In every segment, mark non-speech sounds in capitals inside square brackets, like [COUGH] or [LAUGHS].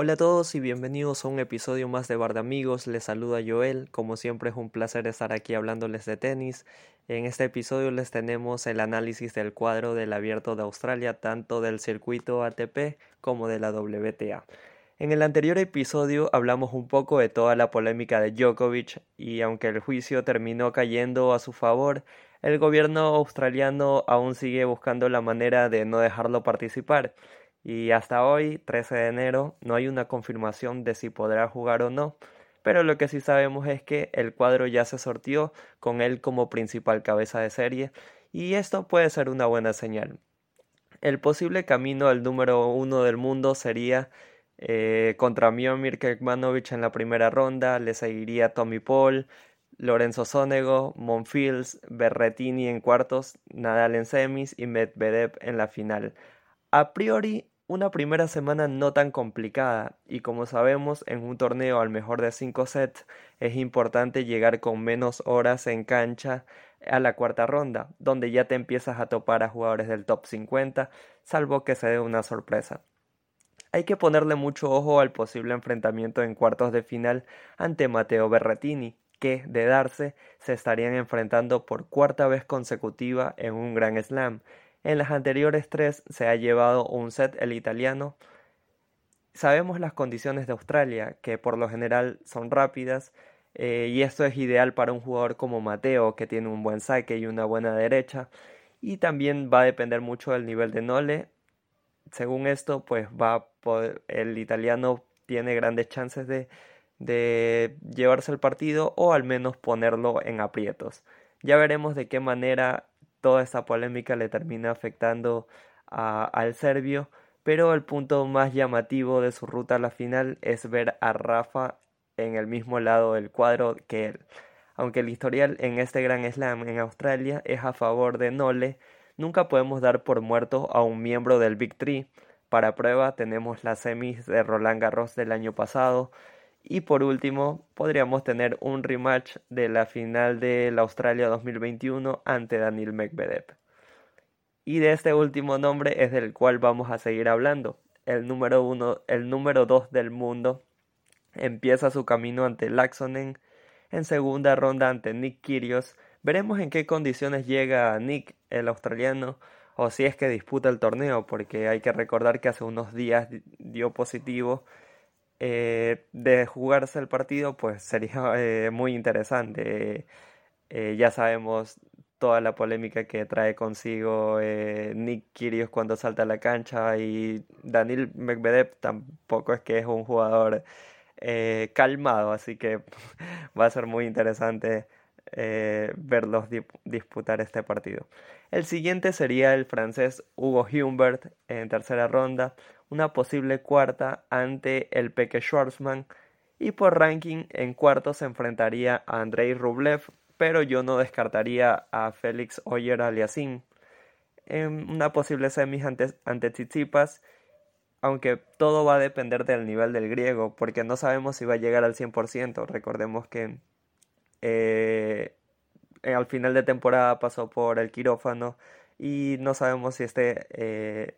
Hola a todos y bienvenidos a un episodio más de Bar de Amigos. Les saluda Joel. Como siempre es un placer estar aquí hablándoles de tenis. En este episodio les tenemos el análisis del cuadro del Abierto de Australia, tanto del circuito ATP como de la WTA. En el anterior episodio hablamos un poco de toda la polémica de Djokovic y aunque el juicio terminó cayendo a su favor, el gobierno australiano aún sigue buscando la manera de no dejarlo participar y hasta hoy, 13 de enero, no hay una confirmación de si podrá jugar o no, pero lo que sí sabemos es que el cuadro ya se sortió con él como principal cabeza de serie y esto puede ser una buena señal. El posible camino al número uno del mundo sería eh, contra Miomir Kekmanovic en la primera ronda, le seguiría Tommy Paul, Lorenzo Sonego, Monfils, Berretini en cuartos, Nadal en semis y Medvedev en la final. A priori, una primera semana no tan complicada, y como sabemos, en un torneo al mejor de 5 sets es importante llegar con menos horas en cancha a la cuarta ronda, donde ya te empiezas a topar a jugadores del top 50, salvo que se dé una sorpresa. Hay que ponerle mucho ojo al posible enfrentamiento en cuartos de final ante Matteo Berrettini, que, de darse, se estarían enfrentando por cuarta vez consecutiva en un Grand Slam, en las anteriores tres se ha llevado un set el italiano. Sabemos las condiciones de Australia, que por lo general son rápidas, eh, y esto es ideal para un jugador como Mateo, que tiene un buen saque y una buena derecha, y también va a depender mucho del nivel de Nole. Según esto, pues va el italiano tiene grandes chances de, de llevarse el partido o al menos ponerlo en aprietos. Ya veremos de qué manera toda esta polémica le termina afectando al serbio, pero el punto más llamativo de su ruta a la final es ver a Rafa en el mismo lado del cuadro que él. Aunque el historial en este Gran Slam en Australia es a favor de Nole, nunca podemos dar por muerto a un miembro del Big Three. Para prueba tenemos las semis de Roland Garros del año pasado, y por último, podríamos tener un rematch de la final de la Australia 2021 ante Daniel Medvedev. Y de este último nombre es del cual vamos a seguir hablando. El número uno, el número 2 del mundo empieza su camino ante Laxonen en segunda ronda ante Nick Kyrgios. Veremos en qué condiciones llega Nick, el australiano, o si es que disputa el torneo, porque hay que recordar que hace unos días dio positivo eh, de jugarse el partido, pues sería eh, muy interesante. Eh, ya sabemos toda la polémica que trae consigo Nick Kyrgios cuando salta a la cancha y Daniel Medvedev tampoco es que es un jugador calmado, así que [LAUGHS] va a ser muy interesante verlos disputar este partido. El siguiente sería el francés Hugo Humbert en tercera ronda, una posible cuarta ante el Peque Schwarzman y por ranking en cuarto se enfrentaría a Andrei Rublev, pero yo no descartaría a Félix Oyer Aliasim. En una posible semis ante, ante Tsitsipas, aunque todo va a depender del nivel del griego, porque no sabemos si va a llegar al 100%. Recordemos que eh, al final de temporada pasó por el quirófano y no sabemos si este eh,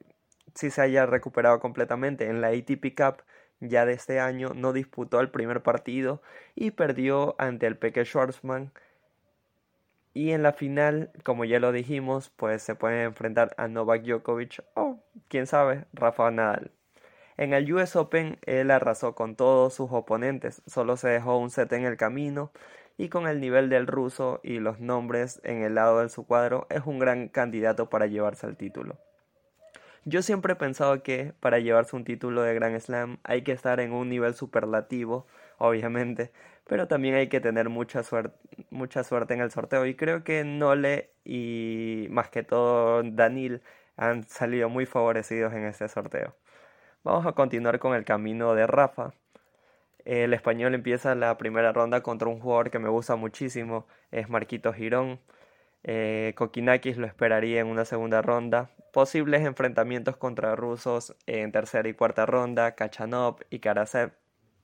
si se haya recuperado completamente. En la ATP Cup ya de este año no disputó el primer partido y perdió ante el Peque Schwarzman. Y en la final, como ya lo dijimos, pues se puede enfrentar a Novak Djokovic o, quién sabe, Rafa Nadal. En el US Open él arrasó con todos sus oponentes, solo se dejó un set en el camino y con el nivel del ruso y los nombres en el lado de su cuadro es un gran candidato para llevarse el título. Yo siempre he pensado que para llevarse un título de Grand Slam hay que estar en un nivel superlativo, obviamente, pero también hay que tener mucha suerte, mucha suerte en el sorteo. Y creo que Nole y más que todo Danil han salido muy favorecidos en este sorteo. Vamos a continuar con el camino de Rafa. El español empieza la primera ronda contra un jugador que me gusta muchísimo, es Marquito Girón. Eh, Kokinakis lo esperaría en una segunda ronda. Posibles enfrentamientos contra rusos en tercera y cuarta ronda, Kachanov y Karasev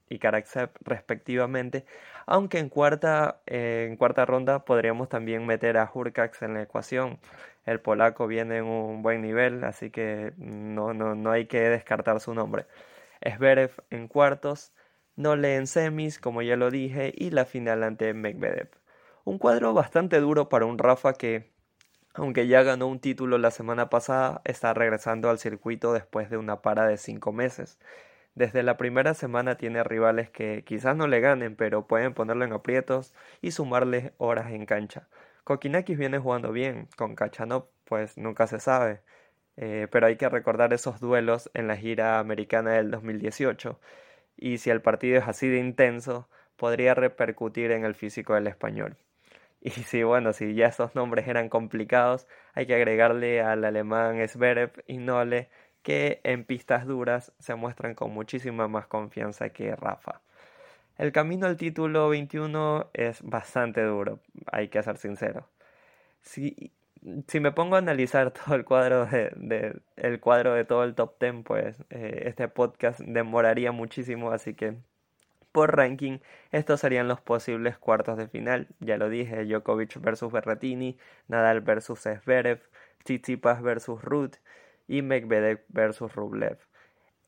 y Karaksev respectivamente, aunque en cuarta, eh, en cuarta ronda podríamos también meter a Hurkacz en la ecuación. El polaco viene en un buen nivel, así que no, no, no hay que descartar su nombre. Zverev en cuartos, Nole en semis, como ya lo dije, y la final ante Medvedev. Un cuadro bastante duro para un Rafa que, aunque ya ganó un título la semana pasada, está regresando al circuito después de una para de cinco meses. Desde la primera semana tiene rivales que quizás no le ganen, pero pueden ponerlo en aprietos y sumarle horas en cancha. Kokinakis viene jugando bien, con Kachanov pues nunca se sabe, eh, pero hay que recordar esos duelos en la gira americana del 2018, y si el partido es así de intenso, podría repercutir en el físico del español. Y si bueno, si ya esos nombres eran complicados, hay que agregarle al alemán Zverev y Nole, que en pistas duras se muestran con muchísima más confianza que Rafa. El camino al título 21 es bastante duro, hay que ser sincero. Si, si me pongo a analizar [LAUGHS] todo el cuadro de, el cuadro de todo el top 10, pues eh, este podcast demoraría muchísimo, así que por ranking, estos serían los posibles cuartos de final. Ya lo dije, Djokovic versus Berrettini, Nadal versus Zverev, Tsitsipas versus Ruth y Medvedev versus Rublev.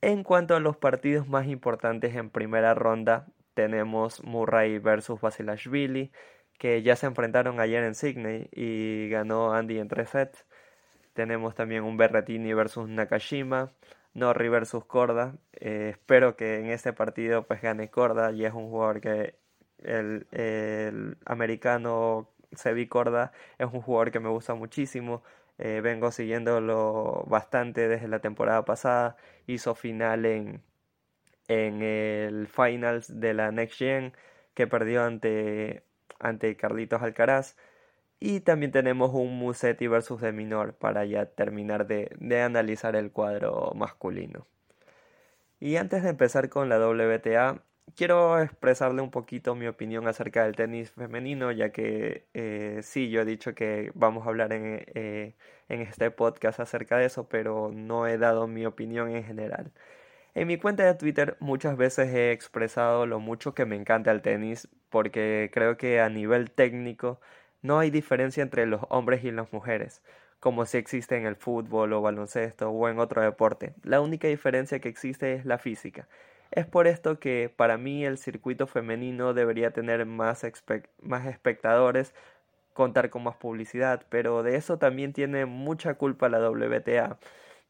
En cuanto a los partidos más importantes en primera ronda, tenemos Murray versus Basilashvili, que ya se enfrentaron ayer en Sydney y ganó Andy en tres sets. Tenemos también un Berrettini versus Nakashima, Norri versus Corda. Eh, espero que en este partido pues gane Corda y es un jugador que el, el americano Sebi Corda es un jugador que me gusta muchísimo. Eh, vengo siguiéndolo bastante desde la temporada pasada. Hizo final en, en el finals de la Next Gen que perdió ante, ante Carlitos Alcaraz. Y también tenemos un Musetti versus de Minor para ya terminar de, de analizar el cuadro masculino. Y antes de empezar con la WTA, quiero expresarle un poquito mi opinión acerca del tenis femenino, ya que eh, sí, yo he dicho que vamos a hablar en, eh, en este podcast acerca de eso, pero no he dado mi opinión en general. En mi cuenta de Twitter muchas veces he expresado lo mucho que me encanta el tenis, porque creo que a nivel técnico no hay diferencia entre los hombres y las mujeres, como si existe en el fútbol o baloncesto o en otro deporte. La única diferencia que existe es la física. Es por esto que para mí el circuito femenino debería tener más, más espectadores, contar con más publicidad, pero de eso también tiene mucha culpa la WTA.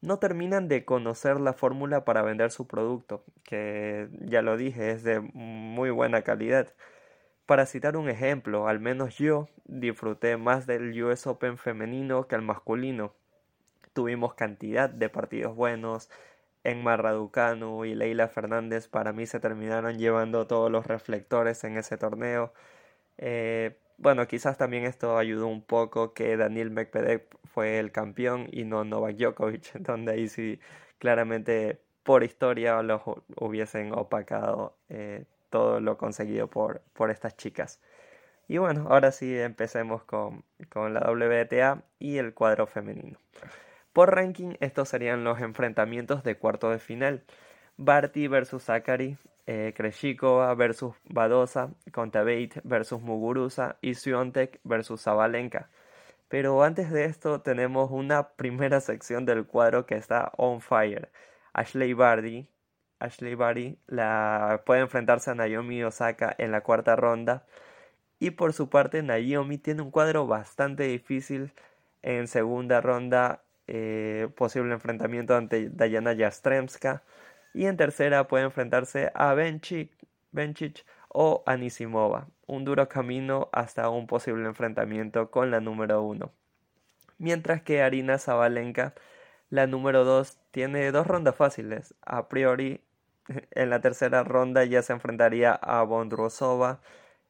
No terminan de conocer la fórmula para vender su producto, que ya lo dije, es de muy buena calidad. Para citar un ejemplo, al menos yo disfruté más del US Open femenino que el masculino. Tuvimos cantidad de partidos buenos, en Raducanu y Leila Fernández para mí se terminaron llevando todos los reflectores en ese torneo. Eh, bueno, quizás también esto ayudó un poco que Daniel Medvedev fue el campeón y no Novak Djokovic, [LAUGHS] donde ahí sí claramente por historia los hubiesen opacado eh, todo lo conseguido por, por estas chicas. Y bueno, ahora sí empecemos con, con la WTA y el cuadro femenino. Por ranking, estos serían los enfrentamientos de cuarto de final. Barty versus Zachary, eh, Kreshikova versus Badosa, Contaveit versus Muguruza y Siontek versus Zabalenka. Pero antes de esto tenemos una primera sección del cuadro que está on fire. Ashley Barty, Ashley Barty la puede enfrentarse a Naomi Osaka en la cuarta ronda. Y por su parte Naomi tiene un cuadro bastante difícil en segunda ronda eh, posible enfrentamiento ante Dayana Jastremska. Y en tercera puede enfrentarse a Benchik, Benchich o Anisimova. Un duro camino hasta un posible enfrentamiento con la número uno. Mientras que Arina Zabalenka, la número dos, tiene dos rondas fáciles. A priori, en la tercera ronda ya se enfrentaría a Bondrosova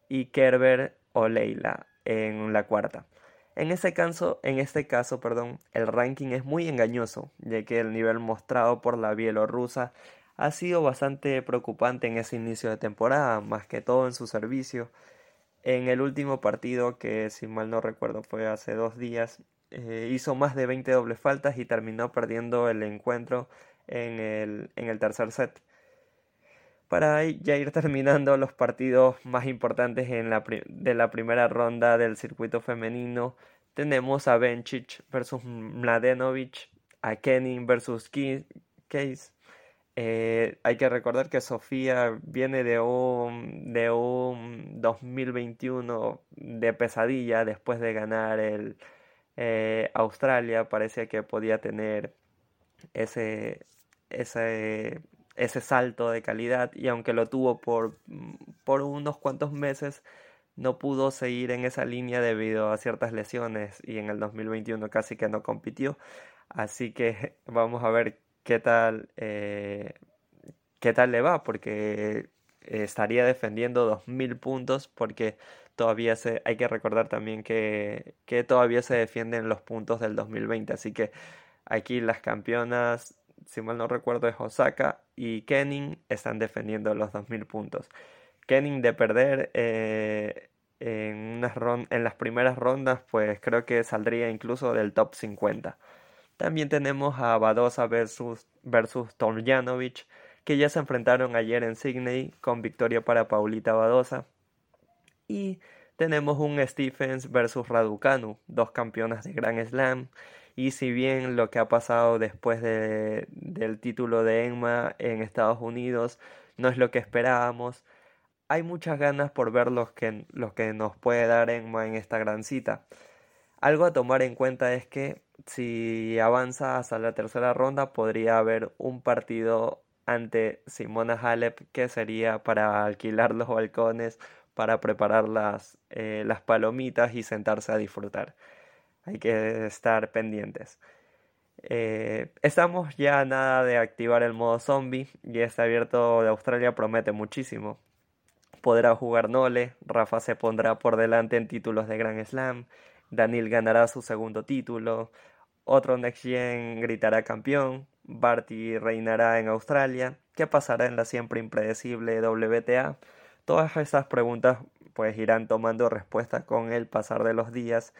y Kerber o Leila en la cuarta. En, ese caso, en este caso, perdón, el ranking es muy engañoso, ya que el nivel mostrado por la bielorrusa ha sido bastante preocupante en ese inicio de temporada, más que todo en su servicio. En el último partido, que si mal no recuerdo fue hace dos días, eh, hizo más de 20 dobles faltas y terminó perdiendo el encuentro en el, en el tercer set para ya ir terminando los partidos más importantes de la primera ronda del circuito femenino, tenemos a Bencic versus Mladenovic, a Kenny versus Case, Eh, hay que recordar que Sofía viene de un, de un 2021 de pesadilla después de ganar el eh, Australia. Parecía que podía tener ese, ese, ese salto de calidad y aunque lo tuvo por, por unos cuantos meses, no pudo seguir en esa línea debido a ciertas lesiones y en el 2021 casi que no compitió. Así que [LAUGHS] vamos a ver qué tal, eh, qué tal le va, porque estaría defendiendo 2000 puntos, porque todavía se, hay que recordar también que, que todavía se defienden los puntos del 2020. Así que aquí las campeonas, si mal no recuerdo, es Osaka y Kenning están defendiendo los 2000 puntos. Kenning de perder eh, en, unas en las primeras rondas, pues creo que saldría incluso del top 50. También tenemos a Badosa versus, versus que ya se enfrentaron ayer en Sydney con victoria para Paulita Badosa. Y tenemos un Stephens versus Raducanu, dos campeonas de Grand Slam. Y si bien lo que ha pasado después de, del título de Emma en Estados Unidos no es lo que esperábamos, hay muchas ganas por ver los que, que nos puede dar Emma en esta gran cita. Algo a tomar en cuenta es que si avanza hasta la tercera ronda podría haber un partido ante Simona Halep que sería para alquilar los balcones, para preparar las, eh, las palomitas y sentarse a disfrutar. Hay que estar pendientes. Eh, estamos ya nada de activar el modo zombie y este abierto de Australia promete muchísimo podrá jugar Nole, Rafa se pondrá por delante en títulos de Grand Slam, Daniel ganará su segundo título, otro Next Gen gritará campeón, Barty reinará en Australia, ¿qué pasará en la siempre impredecible WTA? Todas estas preguntas pues irán tomando respuesta con el pasar de los días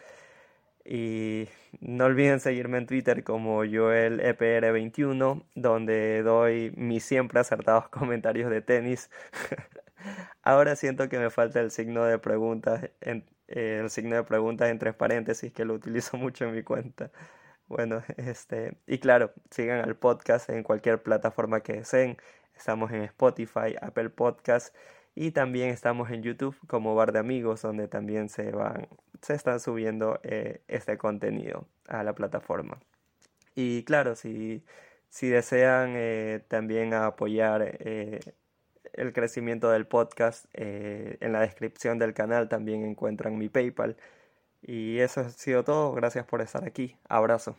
y no olviden seguirme en Twitter como JoelEPR21 donde doy mis siempre acertados [LAUGHS] comentarios de tenis [LAUGHS] Ahora siento que me falta el signo de preguntas, eh, el signo de preguntas entre paréntesis que lo utilizo [LAUGHS] mucho en mi cuenta. Bueno, este, y claro, sigan al podcast en cualquier plataforma que deseen. Estamos en Spotify, Apple Podcast y también estamos en YouTube como Bar de Amigos, donde también se van, se están subiendo eh, este contenido a la plataforma. Y claro, si, si desean eh, también apoyar el crecimiento del podcast. Eh, en la descripción del canal también encuentran mi PayPal. Y eso ha sido todo. Gracias por estar aquí. Abrazo.